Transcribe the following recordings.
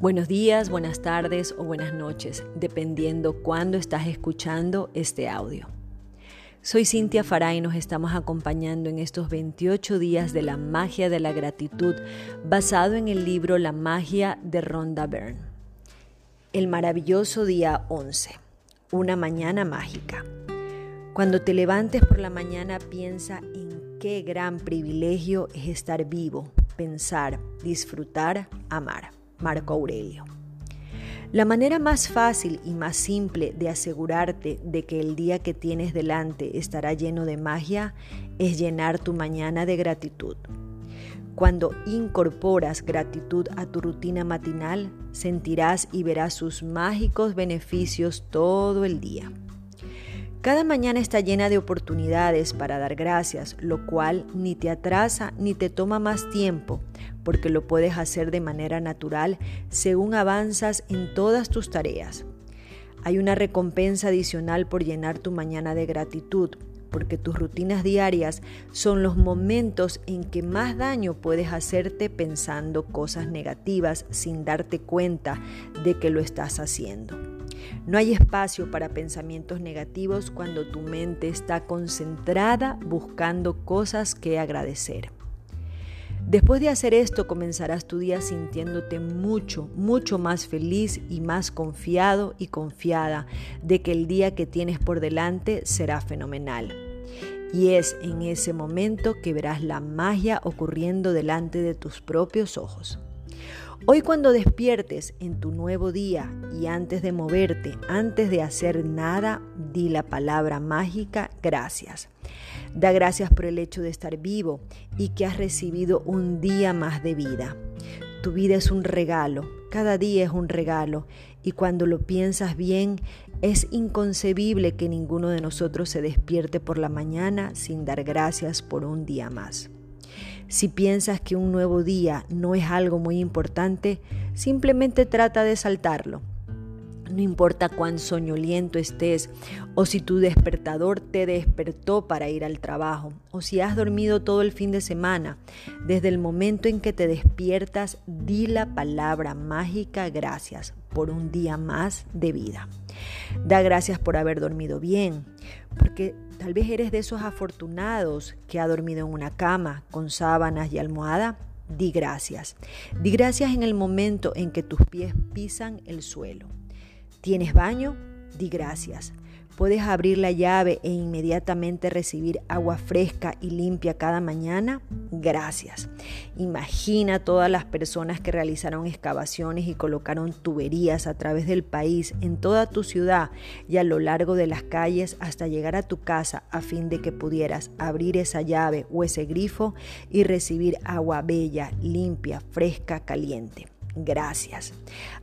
Buenos días, buenas tardes o buenas noches, dependiendo cuándo estás escuchando este audio. Soy Cintia Farah y nos estamos acompañando en estos 28 días de la magia de la gratitud basado en el libro La magia de Rhonda Byrne. El maravilloso día 11, una mañana mágica. Cuando te levantes por la mañana piensa en qué gran privilegio es estar vivo, pensar, disfrutar, amar. Marco Aurelio. La manera más fácil y más simple de asegurarte de que el día que tienes delante estará lleno de magia es llenar tu mañana de gratitud. Cuando incorporas gratitud a tu rutina matinal, sentirás y verás sus mágicos beneficios todo el día. Cada mañana está llena de oportunidades para dar gracias, lo cual ni te atrasa ni te toma más tiempo, porque lo puedes hacer de manera natural según avanzas en todas tus tareas. Hay una recompensa adicional por llenar tu mañana de gratitud, porque tus rutinas diarias son los momentos en que más daño puedes hacerte pensando cosas negativas sin darte cuenta de que lo estás haciendo. No hay espacio para pensamientos negativos cuando tu mente está concentrada buscando cosas que agradecer. Después de hacer esto comenzarás tu día sintiéndote mucho, mucho más feliz y más confiado y confiada de que el día que tienes por delante será fenomenal. Y es en ese momento que verás la magia ocurriendo delante de tus propios ojos. Hoy cuando despiertes en tu nuevo día y antes de moverte, antes de hacer nada, di la palabra mágica gracias. Da gracias por el hecho de estar vivo y que has recibido un día más de vida. Tu vida es un regalo, cada día es un regalo y cuando lo piensas bien, es inconcebible que ninguno de nosotros se despierte por la mañana sin dar gracias por un día más. Si piensas que un nuevo día no es algo muy importante, simplemente trata de saltarlo. No importa cuán soñoliento estés, o si tu despertador te despertó para ir al trabajo, o si has dormido todo el fin de semana, desde el momento en que te despiertas, di la palabra mágica gracias por un día más de vida. Da gracias por haber dormido bien, porque Tal vez eres de esos afortunados que ha dormido en una cama con sábanas y almohada. Di gracias. Di gracias en el momento en que tus pies pisan el suelo. ¿Tienes baño? Di gracias. ¿Puedes abrir la llave e inmediatamente recibir agua fresca y limpia cada mañana? Gracias. Imagina todas las personas que realizaron excavaciones y colocaron tuberías a través del país, en toda tu ciudad y a lo largo de las calles hasta llegar a tu casa a fin de que pudieras abrir esa llave o ese grifo y recibir agua bella, limpia, fresca, caliente gracias.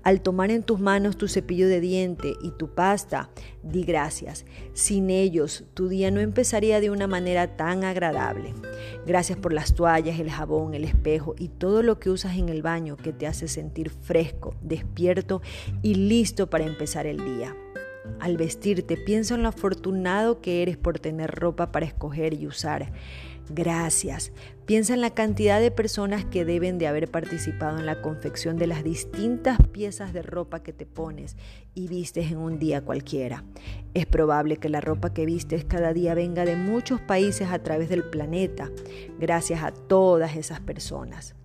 Al tomar en tus manos tu cepillo de diente y tu pasta, di gracias. Sin ellos, tu día no empezaría de una manera tan agradable. Gracias por las toallas, el jabón, el espejo y todo lo que usas en el baño que te hace sentir fresco, despierto y listo para empezar el día. Al vestirte, piensa en lo afortunado que eres por tener ropa para escoger y usar. Gracias. Piensa en la cantidad de personas que deben de haber participado en la confección de las distintas piezas de ropa que te pones y vistes en un día cualquiera. Es probable que la ropa que vistes cada día venga de muchos países a través del planeta, gracias a todas esas personas.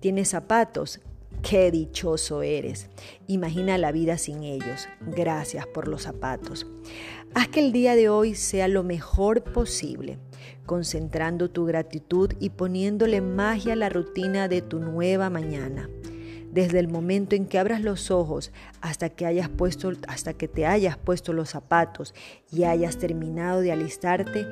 ¿Tienes zapatos? Qué dichoso eres. Imagina la vida sin ellos. Gracias por los zapatos. Haz que el día de hoy sea lo mejor posible, concentrando tu gratitud y poniéndole magia a la rutina de tu nueva mañana desde el momento en que abras los ojos hasta que hayas puesto hasta que te hayas puesto los zapatos y hayas terminado de alistarte,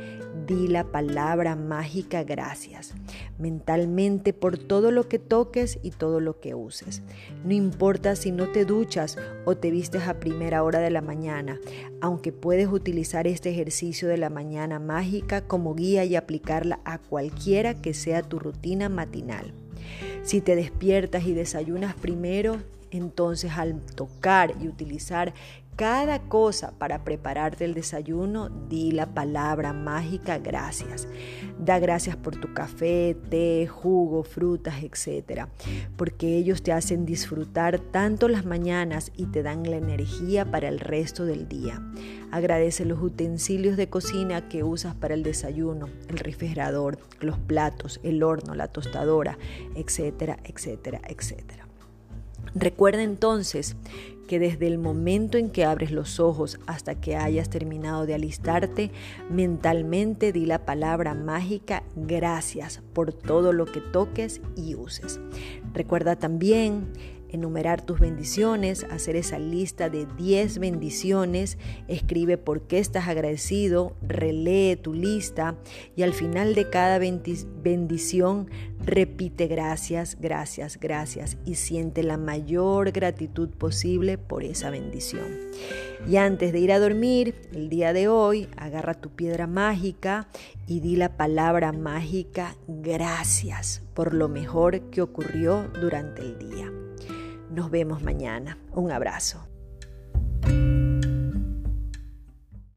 di la palabra mágica gracias mentalmente por todo lo que toques y todo lo que uses. No importa si no te duchas o te vistes a primera hora de la mañana, aunque puedes utilizar este ejercicio de la mañana mágica como guía y aplicarla a cualquiera que sea tu rutina matinal. Si te despiertas y desayunas primero, entonces al tocar y utilizar cada cosa para prepararte el desayuno, di la palabra mágica gracias. Da gracias por tu café, té, jugo, frutas, etc. Porque ellos te hacen disfrutar tanto las mañanas y te dan la energía para el resto del día. Agradece los utensilios de cocina que usas para el desayuno, el refrigerador, los platos, el horno, la tostadora, etcétera, etcétera, etcétera. Recuerda entonces que desde el momento en que abres los ojos hasta que hayas terminado de alistarte, mentalmente di la palabra mágica gracias por todo lo que toques y uses. Recuerda también enumerar tus bendiciones, hacer esa lista de 10 bendiciones, escribe por qué estás agradecido, relee tu lista y al final de cada bendición repite gracias, gracias, gracias y siente la mayor gratitud posible por esa bendición. Y antes de ir a dormir, el día de hoy, agarra tu piedra mágica y di la palabra mágica gracias por lo mejor que ocurrió durante el día. Nos vemos mañana. Un abrazo.